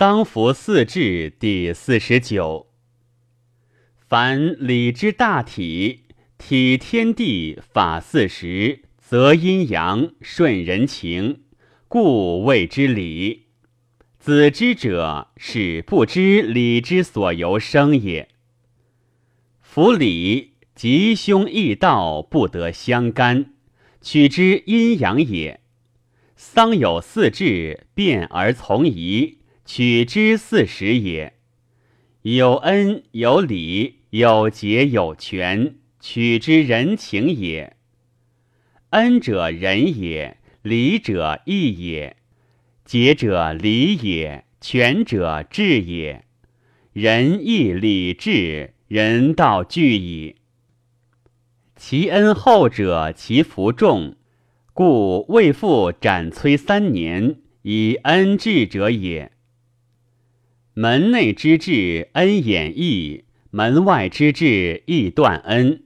丧服四志第四十九。凡礼之大体，体天地，法四时，则阴阳，顺人情，故谓之礼。子之者，是不知礼之所由生也。夫礼，吉凶易道不得相干，取之阴阳也。丧有四志，变而从宜，取之四时也。有恩有礼，有节有权，取之人情也。恩者仁也，礼者义也。节者礼也，权者智也，仁义礼智，人道俱矣。其恩厚者，其福重，故未复斩摧三年以恩治者也。门内之志，恩掩义；门外之志，义断恩。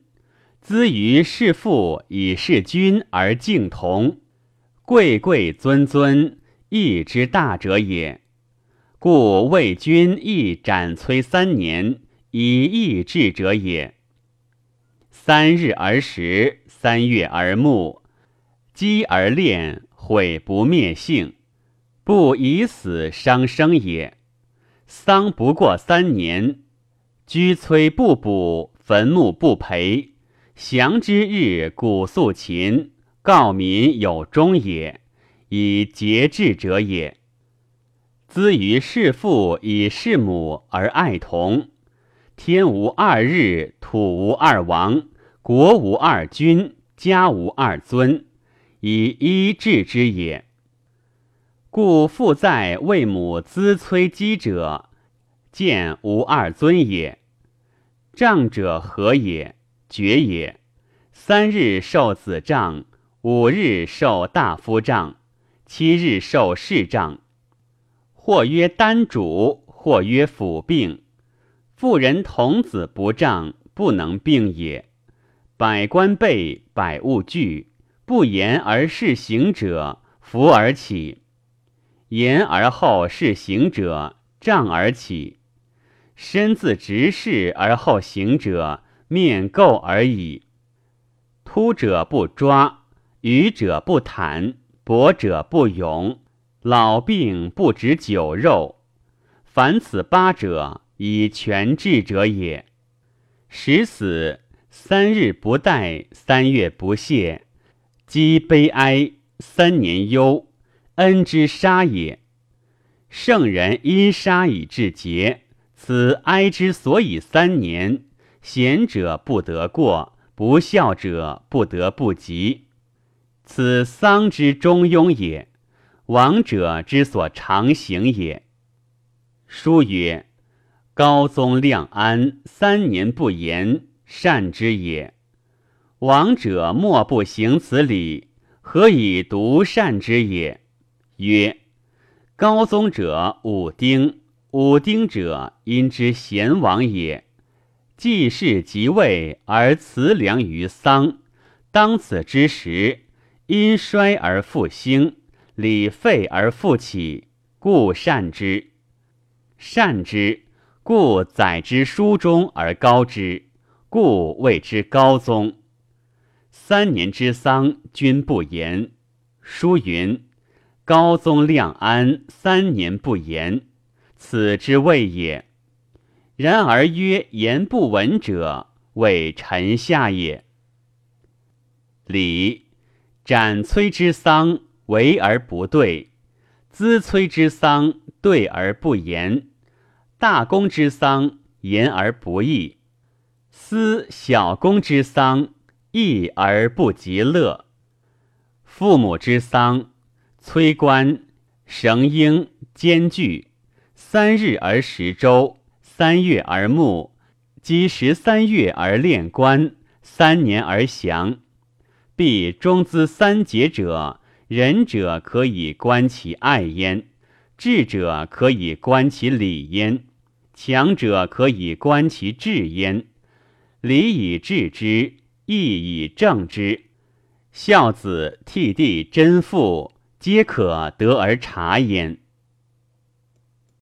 资于事父以事君而敬同，贵贵尊尊。义之大者也，故为君亦斩摧三年以义治者也。三日而食，三月而沐，积而炼，毁不灭性，不以死伤生也。丧不过三年，居摧不补，坟墓不培，祥之日，古肃秦，告民有终也。以节制者也。资于弑父以弑母而爱同，天无二日，土无二王，国无二君，家无二尊，以一治之也。故父在为母资摧积者，见无二尊也。杖者何也？爵也。三日受子杖，五日受大夫杖。七日受士杖，或曰单主，或曰辅病。妇人童子不杖，不能病也。百官备，百物具，不言而事行者，服而起；言而后事行者，杖而起。身自直视而后行者，面垢而已。突者不抓，愚者不谈。博者不勇，老病不止酒肉。凡此八者，以全治者也。时死三日不待，三月不谢，积悲哀，三年忧，恩之杀也。圣人因杀以至节，此哀之所以三年。贤者不得过，不孝者不得不及。此丧之中庸也，亡者之所常行也。书曰：“高宗亮安，三年不言，善之也。亡者莫不行此礼，何以独善之也？”曰：“高宗者武丁，武丁者因之贤王也。既是即位而辞良于丧，当此之时。”因衰而复兴，礼废而复起，故善之。善之，故载之书中而高之，故谓之高宗。三年之丧，君不言。书云：“高宗亮安，三年不言，此之谓也。”然而曰言不闻者，谓臣下也。礼。斩崔之丧，为而不对；资崔之丧，对而不言；大公之丧，言而不义；思小公之丧，义而不及乐。父母之丧，崔官绳缨兼具，三日而食周，三月而沐，积十三月而练官，三年而降。必中资三节者，仁者可以观其爱焉，智者可以观其礼焉，强者可以观其智焉。礼以治之，义以正之。孝子悌弟贞父，皆可得而察焉。